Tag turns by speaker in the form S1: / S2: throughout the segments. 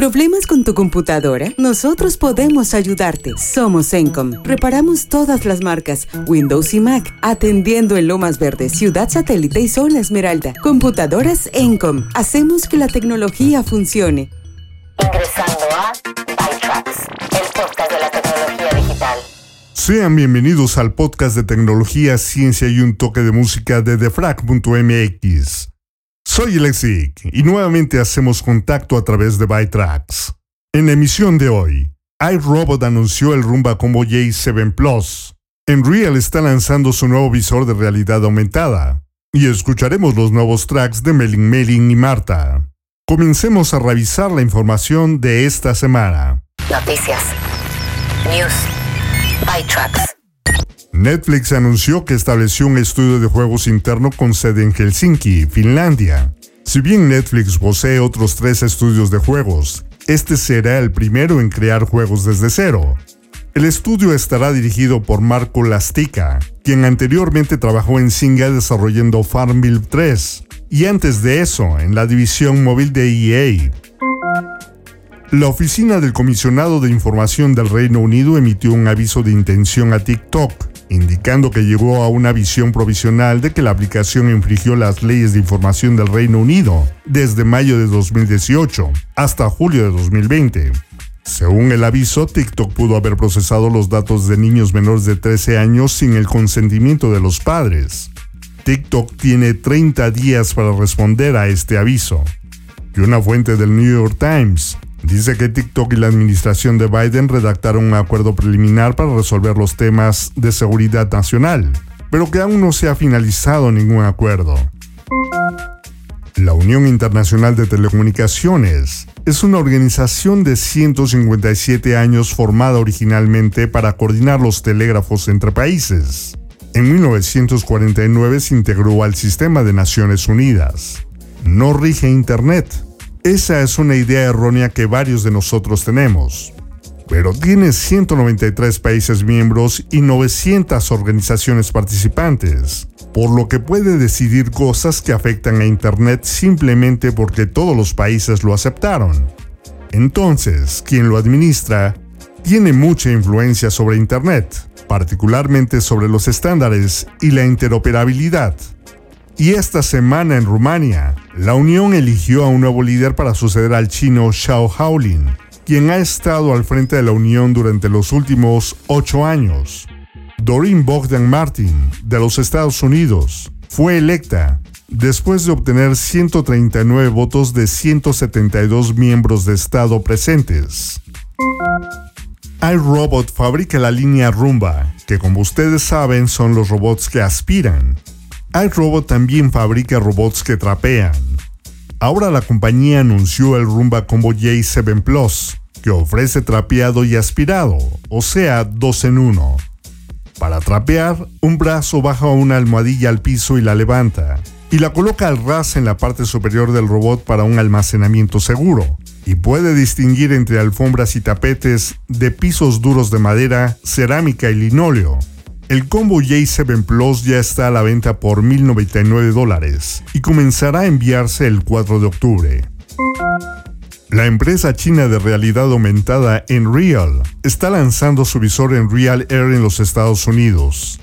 S1: ¿Problemas con tu computadora? Nosotros podemos ayudarte. Somos Encom. Reparamos todas las marcas, Windows y Mac, atendiendo en Lomas Verdes, Ciudad Satélite y Zona Esmeralda. Computadoras Encom. Hacemos que la tecnología funcione.
S2: Ingresando a ByTrax, el podcast de la tecnología digital.
S3: Sean bienvenidos al podcast de tecnología, ciencia y un toque de música de defrag.mx. Soy Lexic y nuevamente hacemos contacto a través de ByTrax. En la emisión de hoy, iRobot anunció el Rumba Combo J7 Plus. Enreal está lanzando su nuevo visor de realidad aumentada. Y escucharemos los nuevos tracks de Melin Melin y Marta. Comencemos a revisar la información de esta semana.
S2: Noticias. News. ByTrax.
S3: Netflix anunció que estableció un estudio de juegos interno con sede en Helsinki, Finlandia. Si bien Netflix posee otros tres estudios de juegos, este será el primero en crear juegos desde cero. El estudio estará dirigido por Marco Lastica, quien anteriormente trabajó en Singa desarrollando Farmville 3, y antes de eso en la división móvil de EA. La Oficina del Comisionado de Información del Reino Unido emitió un aviso de intención a TikTok, indicando que llegó a una visión provisional de que la aplicación infringió las leyes de información del Reino Unido desde mayo de 2018 hasta julio de 2020. Según el aviso, TikTok pudo haber procesado los datos de niños menores de 13 años sin el consentimiento de los padres. TikTok tiene 30 días para responder a este aviso. Y una fuente del New York Times Dice que TikTok y la administración de Biden redactaron un acuerdo preliminar para resolver los temas de seguridad nacional, pero que aún no se ha finalizado ningún acuerdo. La Unión Internacional de Telecomunicaciones es una organización de 157 años formada originalmente para coordinar los telégrafos entre países. En 1949 se integró al Sistema de Naciones Unidas. No rige Internet, esa es una idea errónea que varios de nosotros tenemos. Pero tiene 193 países miembros y 900 organizaciones participantes, por lo que puede decidir cosas que afectan a Internet simplemente porque todos los países lo aceptaron. Entonces, quien lo administra tiene mucha influencia sobre Internet, particularmente sobre los estándares y la interoperabilidad. Y esta semana en Rumania, la Unión eligió a un nuevo líder para suceder al chino Xiao Haolin, quien ha estado al frente de la Unión durante los últimos ocho años. Doreen Bogdan Martin, de los Estados Unidos, fue electa después de obtener 139 votos de 172 miembros de Estado presentes. iRobot fabrica la línea Rumba, que como ustedes saben son los robots que aspiran, iRobot también fabrica robots que trapean. Ahora la compañía anunció el Rumba Combo J7 Plus, que ofrece trapeado y aspirado, o sea, dos en uno. Para trapear, un brazo baja una almohadilla al piso y la levanta, y la coloca al ras en la parte superior del robot para un almacenamiento seguro, y puede distinguir entre alfombras y tapetes de pisos duros de madera, cerámica y linóleo, el combo J7 Plus ya está a la venta por 1.099 dólares y comenzará a enviarse el 4 de octubre. La empresa china de realidad aumentada Enreal está lanzando su visor Enreal Air en los Estados Unidos.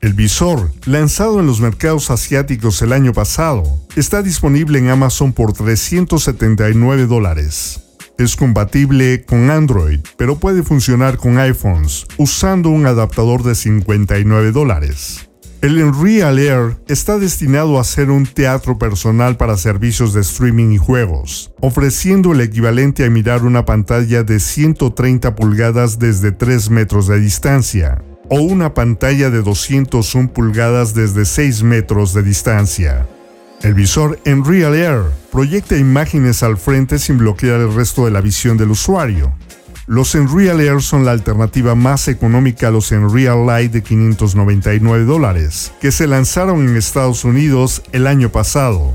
S3: El visor, lanzado en los mercados asiáticos el año pasado, está disponible en Amazon por 379 dólares. Es compatible con Android, pero puede funcionar con iPhones usando un adaptador de 59 dólares. El Unreal Air está destinado a ser un teatro personal para servicios de streaming y juegos, ofreciendo el equivalente a mirar una pantalla de 130 pulgadas desde 3 metros de distancia, o una pantalla de 201 pulgadas desde 6 metros de distancia. El visor en Real Air proyecta imágenes al frente sin bloquear el resto de la visión del usuario. Los Real Air son la alternativa más económica a los Real Light de 599 dólares, que se lanzaron en Estados Unidos el año pasado.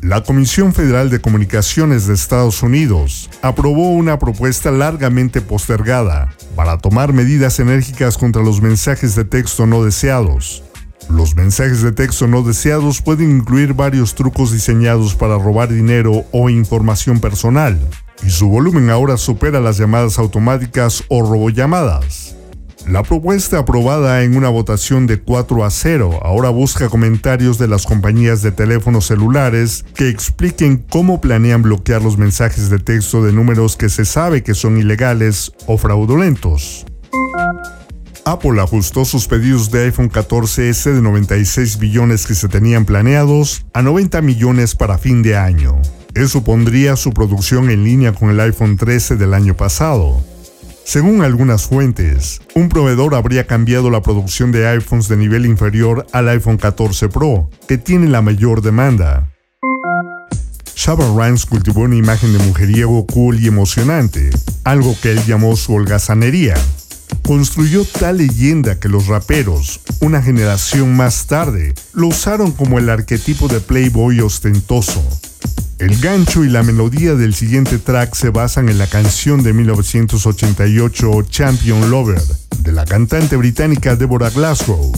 S3: La Comisión Federal de Comunicaciones de Estados Unidos aprobó una propuesta largamente postergada para tomar medidas enérgicas contra los mensajes de texto no deseados, Los mensajes de texto no deseados pueden incluir varios trucos diseñados para robar dinero o información personal, y su volumen ahora supera las llamadas automáticas o robollamadas. La propuesta aprobada en una votación de 4 a 0 ahora busca comentarios de las compañías de teléfonos celulares que expliquen cómo planean bloquear los mensajes de texto de números que se sabe que son ilegales o fraudulentos. Apple ajustó sus pedidos de iPhone 14S de 96 billones que se tenían planeados a 90 millones para fin de año. Eso pondría su producción en línea con el iPhone 13 del año pasado. Según algunas fuentes, un proveedor habría cambiado la producción de iPhones de nivel inferior al iPhone 14 Pro, que tiene la mayor demanda. Shabba Rhimes cultivó una imagen de mujeriego cool y emocionante, algo que él llamó su holgazanería. Construyó tal leyenda que los raperos, una generación más tarde, lo usaron como el arquetipo de playboy ostentoso, el gancho y la melodía del siguiente track se basan en la canción de 1988 Champion Lover, de la cantante británica Deborah Glasgow.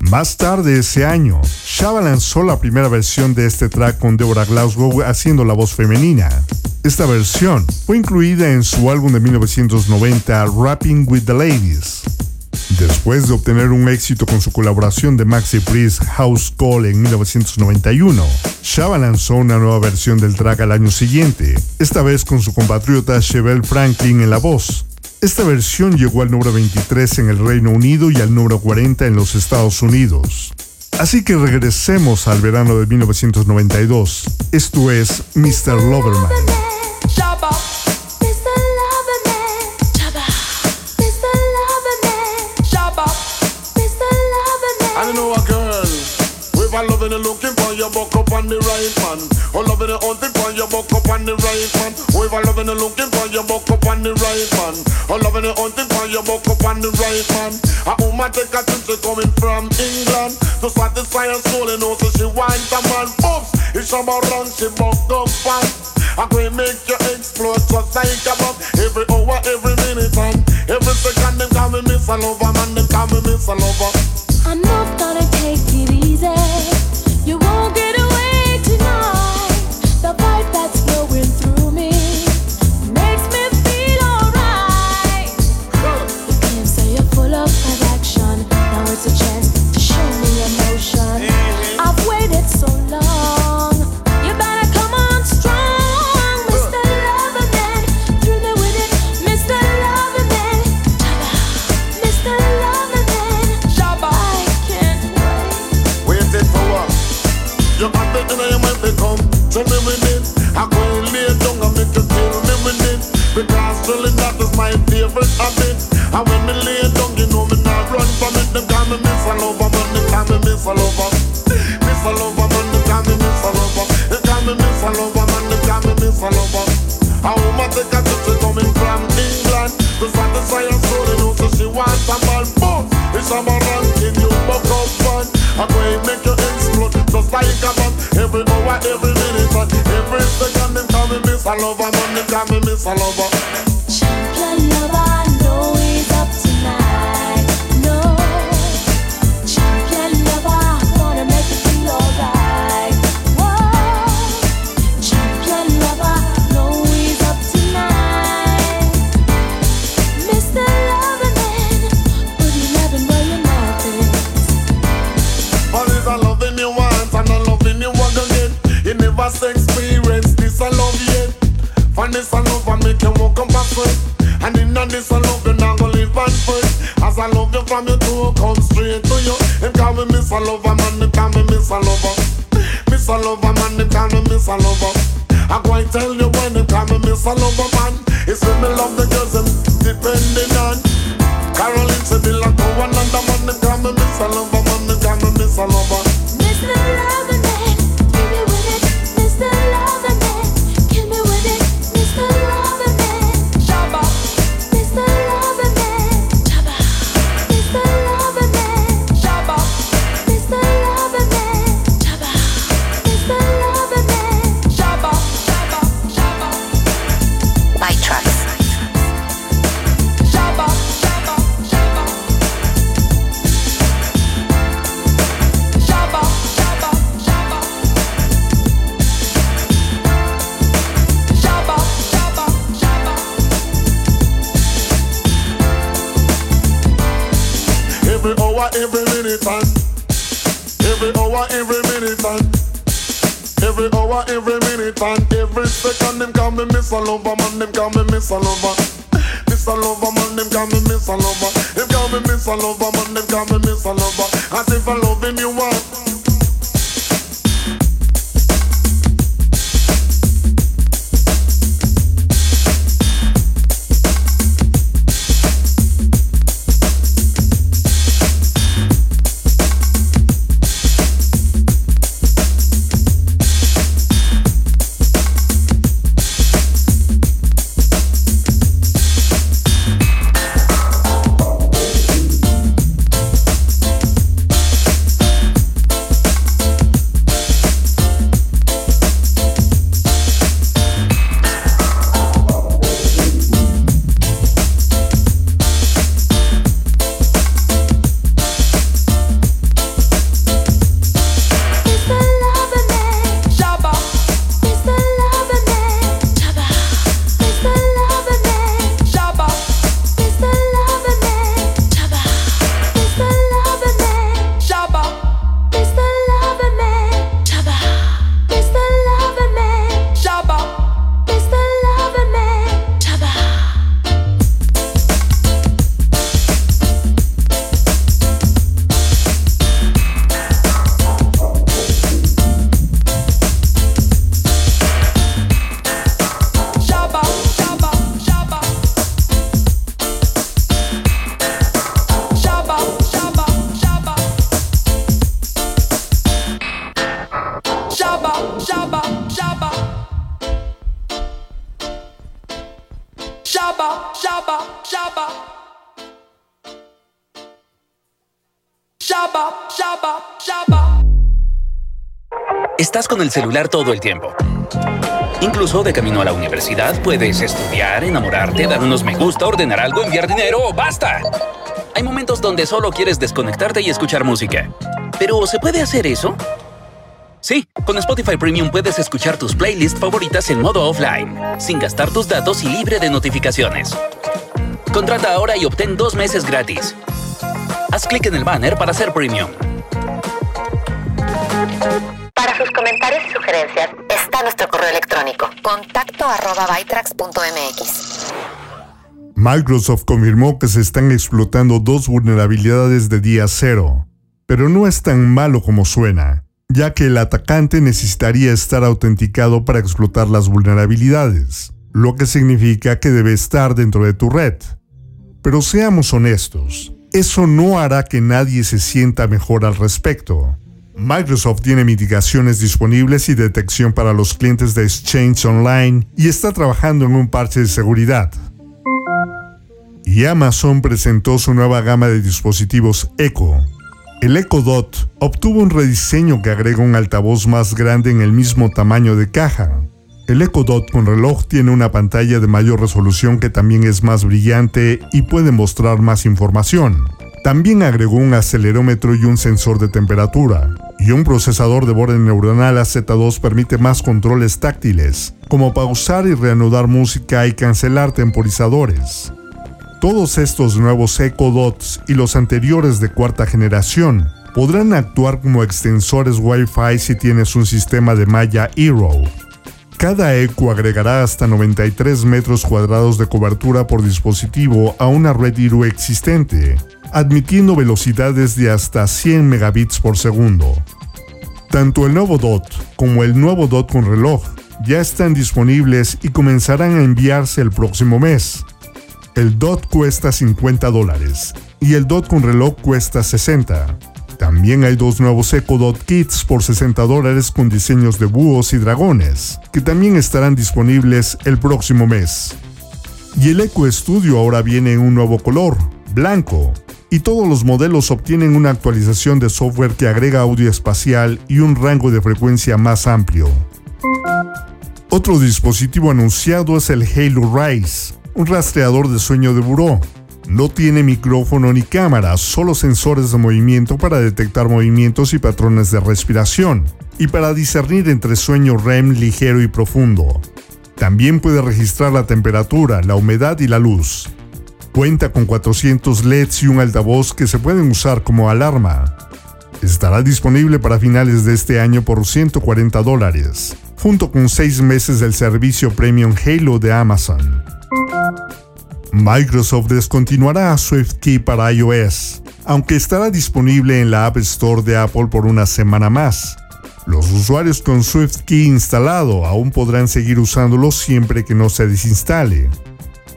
S3: Más tarde ese año, Shaba lanzó la primera versión de este track con Deborah Glasgow haciendo la voz femenina. Esta versión fue incluida en su álbum de 1990 Rapping with the Ladies. Después de obtener un éxito con su colaboración de Maxi Priest House Call en 1991, Shaba lanzó una nueva versión del track al año siguiente, esta vez con su compatriota Chevelle Franklin en la voz. Esta versión llegó al número 23 en el Reino Unido y al número 40 en los Estados Unidos. Así que regresemos al verano de 1992. Esto es Mr. Loverman.
S4: loving and looking for your buck up on the right man. Oh, loving and hunting for your buck up on the right man. Oh, if I loving and looking for your buck up on the right man. Oh, loving and hunting for your buck up on the right man. A woman take a trip, she coming from England to satisfy her soul and also she wants a man. Oops, it's about run, she buck up fast. Going to make you explode just like a bomb Every hour, every minute and every second Them call me Miss Lover, man, them call me Miss Lover
S5: it's a
S4: man ranking you buck up fun I go and make you explode just like a bomb Every hour, every minute, and every second Them call me Miss a Lover, man, them call me Miss a Lover
S5: Champion lover, know he's up
S4: For this a love I make you walk a sweat And in a this a love you not gonna live and fret As I love you from your toe come straight to you. Them call me Miss a Lover man, them call me Miss a Lover. Miss a Lover man, them call me Miss a Lover. I go and tell you when them call me Miss a Lover man. It's when me love the girls them depending on. Caroline said they like one another man Them call me Miss a Lover man, them call me Miss a Lover every hour, every minute, and every second. Them call me Miss Lover, man. Them call me Miss Lover. Miss Lover, man. Them call me Miss Lover. Them call me Miss Lover, man. Them call me Miss Lover. As if I loving you want.
S6: Estás con el celular todo el tiempo. Incluso de camino a la universidad puedes estudiar, enamorarte, dar unos me gusta, ordenar algo, enviar dinero o basta. Hay momentos donde solo quieres desconectarte y escuchar música. Pero ¿se puede hacer eso? Sí, con Spotify Premium puedes escuchar tus playlists favoritas en modo offline, sin gastar tus datos y libre de notificaciones. Contrata ahora y obtén dos meses gratis. Haz clic en el banner para ser premium.
S2: Para sus comentarios y sugerencias está nuestro correo electrónico contacto arroba bytrax.mx.
S3: Microsoft confirmó que se están explotando dos vulnerabilidades de día cero, pero no es tan malo como suena, ya que el atacante necesitaría estar autenticado para explotar las vulnerabilidades, lo que significa que debe estar dentro de tu red. Pero seamos honestos, eso no hará que nadie se sienta mejor al respecto. Microsoft tiene mitigaciones disponibles y detección para los clientes de Exchange Online y está trabajando en un parche de seguridad. Y Amazon presentó su nueva gama de dispositivos Echo. El Echo Dot obtuvo un rediseño que agrega un altavoz más grande en el mismo tamaño de caja. El Echo Dot con reloj tiene una pantalla de mayor resolución que también es más brillante y puede mostrar más información. También agregó un acelerómetro y un sensor de temperatura. Y un procesador de borde neuronal AZ2 permite más controles táctiles, como pausar y reanudar música y cancelar temporizadores. Todos estos nuevos Echo Dots y los anteriores de cuarta generación podrán actuar como extensores Wi-Fi si tienes un sistema de malla Hero. Cada Echo agregará hasta 93 metros cuadrados de cobertura por dispositivo a una red Hero existente, admitiendo velocidades de hasta 100 megabits por segundo. Tanto el nuevo DOT como el nuevo DOT con reloj ya están disponibles y comenzarán a enviarse el próximo mes. El DOT cuesta 50 dólares y el DOT con reloj cuesta 60. También hay dos nuevos Echo Dot Kits por 60 dólares con diseños de búhos y dragones, que también estarán disponibles el próximo mes. Y el Echo Studio ahora viene en un nuevo color, blanco, y todos los modelos obtienen una actualización de software que agrega audio espacial y un rango de frecuencia más amplio. Otro dispositivo anunciado es el Halo Rise, un rastreador de sueño de buró. No tiene micrófono ni cámara, solo sensores de movimiento para detectar movimientos y patrones de respiración, y para discernir entre sueño REM ligero y profundo. También puede registrar la temperatura, la humedad y la luz. Cuenta con 400 LEDs y un altavoz que se pueden usar como alarma. Estará disponible para finales de este año por 140 dólares, junto con 6 meses del servicio Premium Halo de Amazon. Microsoft descontinuará SwiftKey para iOS, aunque estará disponible en la App Store de Apple por una semana más. Los usuarios con SwiftKey instalado aún podrán seguir usándolo siempre que no se desinstale.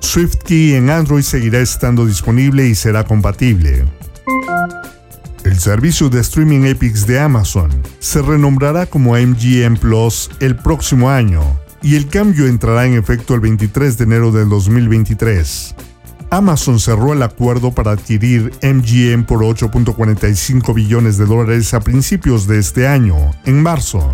S3: SwiftKey en Android seguirá estando disponible y será compatible. El servicio de streaming Epics de Amazon se renombrará como MGM Plus el próximo año y el cambio entrará en efecto el 23 de enero del 2023. Amazon cerró el acuerdo para adquirir MGM por 8.45 billones de dólares a principios de este año, en marzo.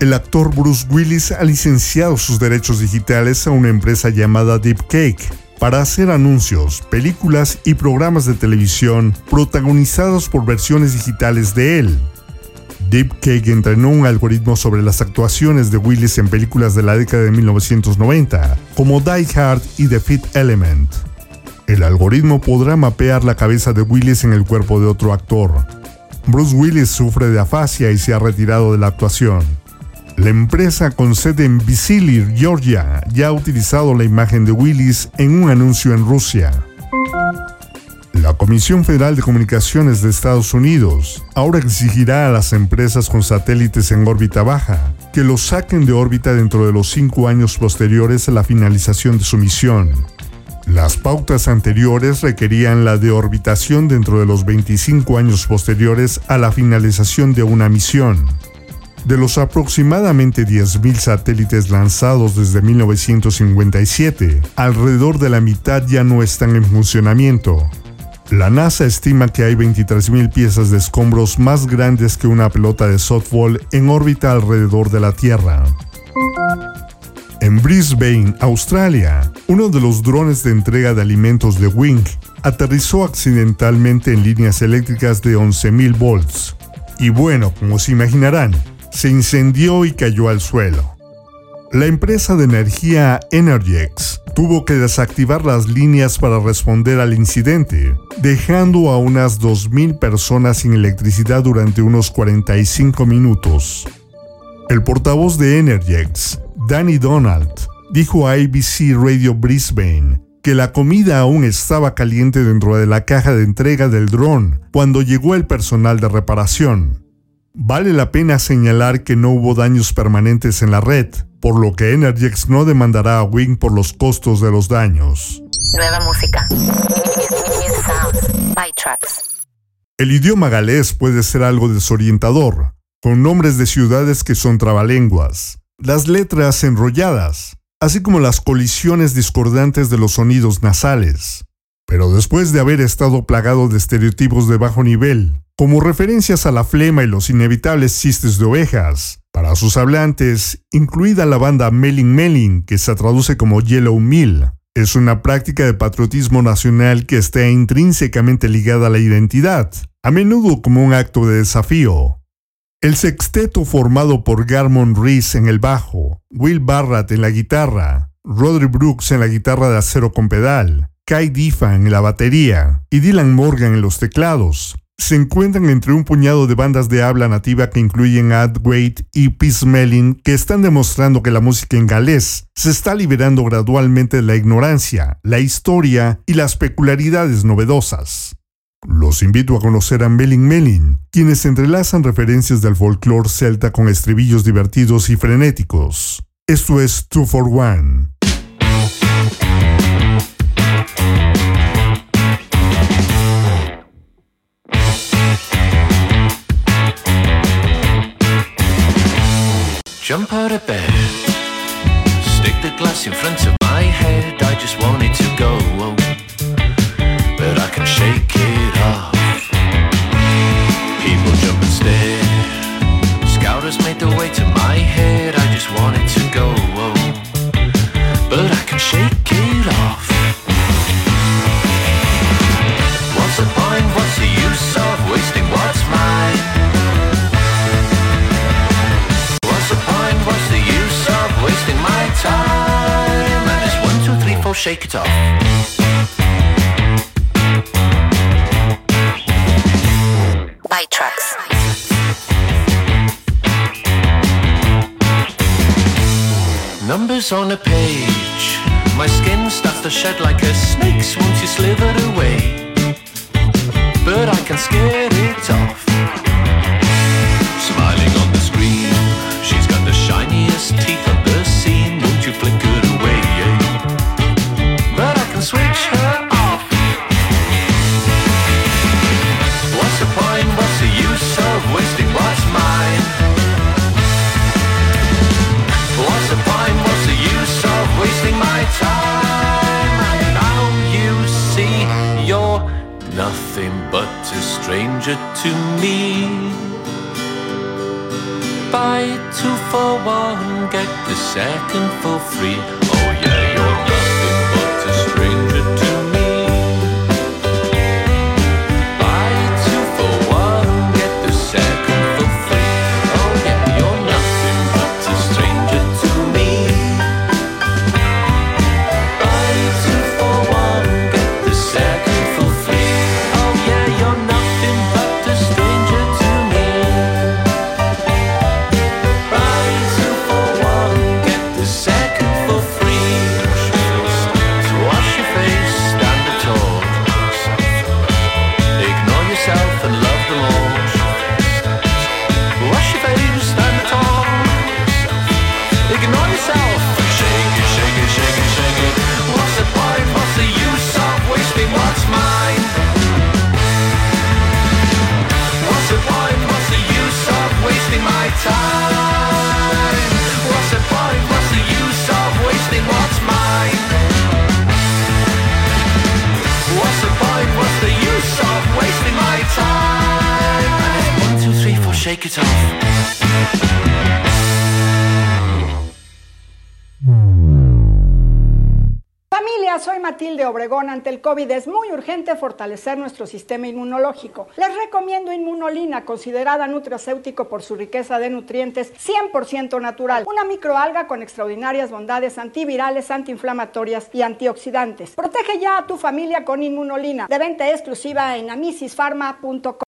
S3: El actor Bruce Willis ha licenciado sus derechos digitales a una empresa llamada Deep Cake para hacer anuncios, películas y programas de televisión protagonizados por versiones digitales de él. Deep Cake entrenó un algoritmo sobre las actuaciones de Willis en películas de la década de 1990, como Die Hard y The Fifth Element. El algoritmo podrá mapear la cabeza de Willis en el cuerpo de otro actor. Bruce Willis sufre de afasia y se ha retirado de la actuación. La empresa con sede en Visily, Georgia, ya ha utilizado la imagen de Willis en un anuncio en Rusia. La Comisión Federal de Comunicaciones de Estados Unidos ahora exigirá a las empresas con satélites en órbita baja que los saquen de órbita dentro de los cinco años posteriores a la finalización de su misión. Las pautas anteriores requerían la deorbitación dentro de los 25 años posteriores a la finalización de una misión. De los aproximadamente 10.000 satélites lanzados desde 1957, alrededor de la mitad ya no están en funcionamiento. La NASA estima que hay 23.000 piezas de escombros más grandes que una pelota de softball en órbita alrededor de la Tierra. En Brisbane, Australia, uno de los drones de entrega de alimentos de Wing aterrizó accidentalmente en líneas eléctricas de 11.000 volts. Y bueno, como se imaginarán, se incendió y cayó al suelo. La empresa de energía Energex tuvo que desactivar las líneas para responder al incidente, dejando a unas 2.000 personas sin electricidad durante unos 45 minutos. El portavoz de Energex, Danny Donald, dijo a ABC Radio Brisbane que la comida aún estaba caliente dentro de la caja de entrega del dron cuando llegó el personal de reparación. Vale la pena señalar que no hubo daños permanentes en la red, por lo que Energex no demandará a Wing por los costos de los daños.
S2: Nueva música.
S3: El idioma galés puede ser algo desorientador, con nombres de ciudades que son trabalenguas, las letras enrolladas, así como las colisiones discordantes de los sonidos nasales. Pero después de haber estado plagado de estereotipos de bajo nivel, como referencias a la flema y los inevitables chistes de ovejas, para sus hablantes, incluida la banda Melin Melin, que se traduce como Yellow Mill, es una práctica de patriotismo nacional que está intrínsecamente ligada a la identidad, a menudo como un acto de desafío. El sexteto formado por Garmon Rees en el bajo, Will Barrett en la guitarra, Rodri Brooks en la guitarra de acero con pedal, Kai Difa en la batería y Dylan Morgan en los teclados, se encuentran entre un puñado de bandas de habla nativa que incluyen Ad Wait y Peace Melin que están demostrando que la música en galés se está liberando gradualmente de la ignorancia, la historia y las peculiaridades novedosas. Los invito a conocer a Melin Melin, quienes entrelazan referencias del folclore celta con estribillos divertidos y frenéticos. Esto es Two for One.
S7: Jump out of bed, stick the glass in front of my head. I just want it to go, shake it off.
S2: Byte Tracks.
S7: Numbers on a page. My skin starts to shed like a snake's once you slither away. But I can scare
S8: Soy Matilde Obregón. Ante el COVID es muy urgente fortalecer nuestro sistema inmunológico. Les recomiendo Inmunolina, considerada nutracéutico por su riqueza de nutrientes 100% natural. Una microalga con extraordinarias bondades antivirales, antiinflamatorias y antioxidantes. Protege ya a tu familia con Inmunolina. De venta exclusiva en amisisfarma.com.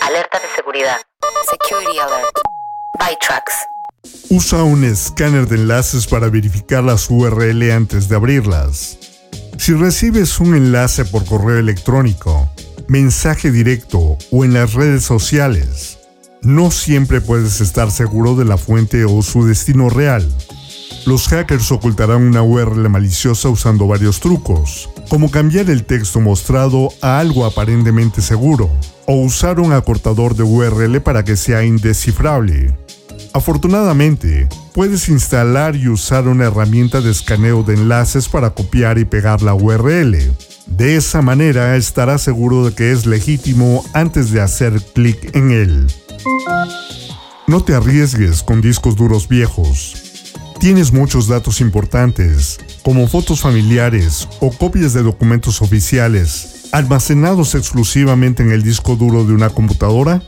S2: Alerta de seguridad. Security Alert.
S3: Usa un escáner de enlaces para verificar las URL antes de abrirlas. Si recibes un enlace por correo electrónico, mensaje directo o en las redes sociales, no siempre puedes estar seguro de la fuente o su destino real. Los hackers ocultarán una URL maliciosa usando varios trucos, como cambiar el texto mostrado a algo aparentemente seguro, o usar un acortador de URL para que sea indescifrable. Afortunadamente, puedes instalar y usar una herramienta de escaneo de enlaces para copiar y pegar la URL. De esa manera estarás seguro de que es legítimo antes de hacer clic en él. No te arriesgues con discos duros viejos. Tienes muchos datos importantes, como fotos familiares o copias de documentos oficiales, almacenados exclusivamente en el disco duro de una computadora?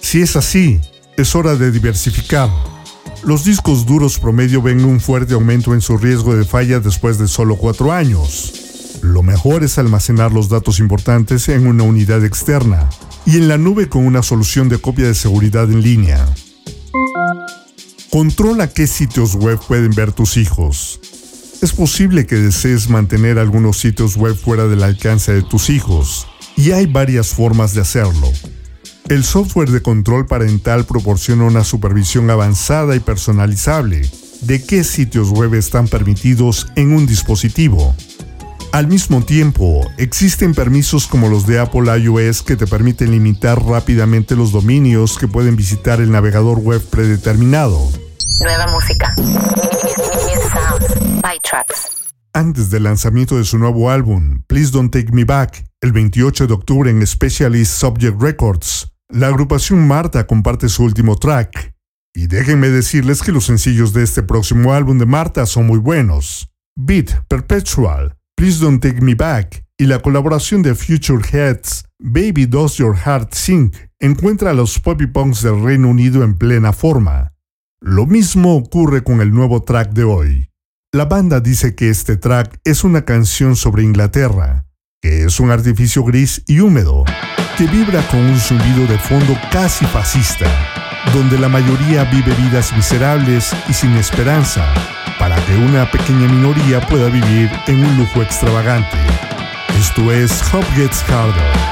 S3: Si es así, es hora de diversificar. Los discos duros promedio ven un fuerte aumento en su riesgo de falla después de solo cuatro años. Lo mejor es almacenar los datos importantes en una unidad externa y en la nube con una solución de copia de seguridad en línea. Controla qué sitios web pueden ver tus hijos. Es posible que desees mantener algunos sitios web fuera del alcance de tus hijos, y hay varias formas de hacerlo. El software de control parental proporciona una supervisión avanzada y personalizable de qué sitios web están permitidos en un dispositivo. Al mismo tiempo, existen permisos como los de Apple iOS que te permiten limitar rápidamente los dominios que pueden visitar el navegador web predeterminado.
S2: Nueva música.
S3: Antes del lanzamiento de su nuevo álbum, Please Don't Take Me Back, el 28 de octubre en Specialist Subject Records. La agrupación Marta comparte su último track. Y déjenme decirles que los sencillos de este próximo álbum de Marta son muy buenos. Beat Perpetual, Please Don't Take Me Back y la colaboración de Future Heads, Baby Does Your Heart Sink, encuentra a los poppy punks del Reino Unido en plena forma. Lo mismo ocurre con el nuevo track de hoy. La banda dice que este track es una canción sobre Inglaterra, que es un artificio gris y húmedo, que vibra con un zumbido de fondo casi fascista, donde la mayoría vive vidas miserables y sin esperanza, para que una pequeña minoría pueda vivir en un lujo extravagante. Esto es Hop Gets Harder.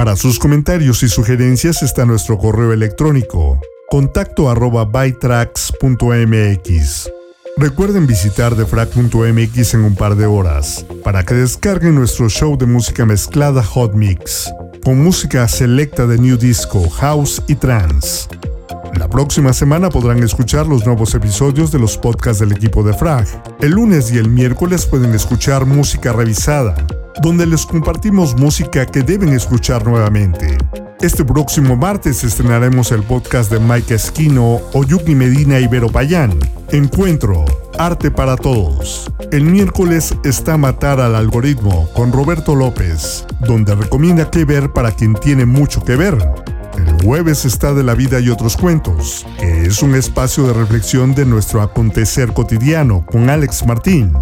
S3: Para sus comentarios y sugerencias está nuestro correo electrónico contacto arroba bytrax.mx. Recuerden visitar defrag.mx en un par de horas para que descarguen nuestro show de música mezclada Hot Mix, con música selecta de New Disco, House y Trance. La próxima semana podrán escuchar los nuevos episodios de los podcasts del equipo de Frag. El lunes y el miércoles pueden escuchar música revisada, donde les compartimos música que deben escuchar nuevamente. Este próximo martes estrenaremos el podcast de Mike Esquino, Oyuki Medina y Vero Payán. Encuentro, Arte para Todos. El miércoles está Matar al Algoritmo con Roberto López, donde recomienda qué ver para quien tiene mucho que ver. El jueves está de la vida y otros cuentos, que es un espacio de reflexión de nuestro acontecer cotidiano con Alex Martín.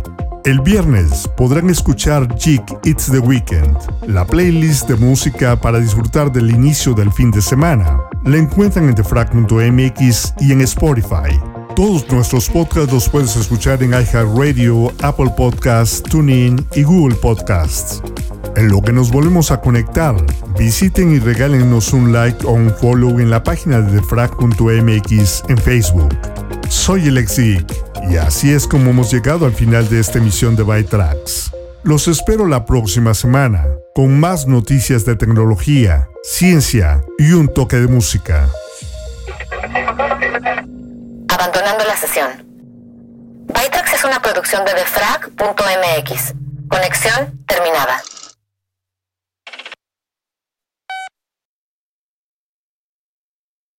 S3: El viernes podrán escuchar Jig It's the Weekend, la playlist de música para disfrutar del inicio del fin de semana. La encuentran en defrag.mx y en Spotify. Todos nuestros podcasts los puedes escuchar en iHeartRadio, Apple Podcasts, TuneIn y Google Podcasts. En lo que nos volvemos a conectar, visiten y regálenos un like o un follow en la página de defrag.mx en Facebook. Soy Geek y así es como hemos llegado al final de esta emisión de Tracks. Los espero la próxima semana con más noticias de tecnología, ciencia y un toque de música.
S2: Abandonando la sesión. Bytrax es una producción de defrag.mx. Conexión terminada.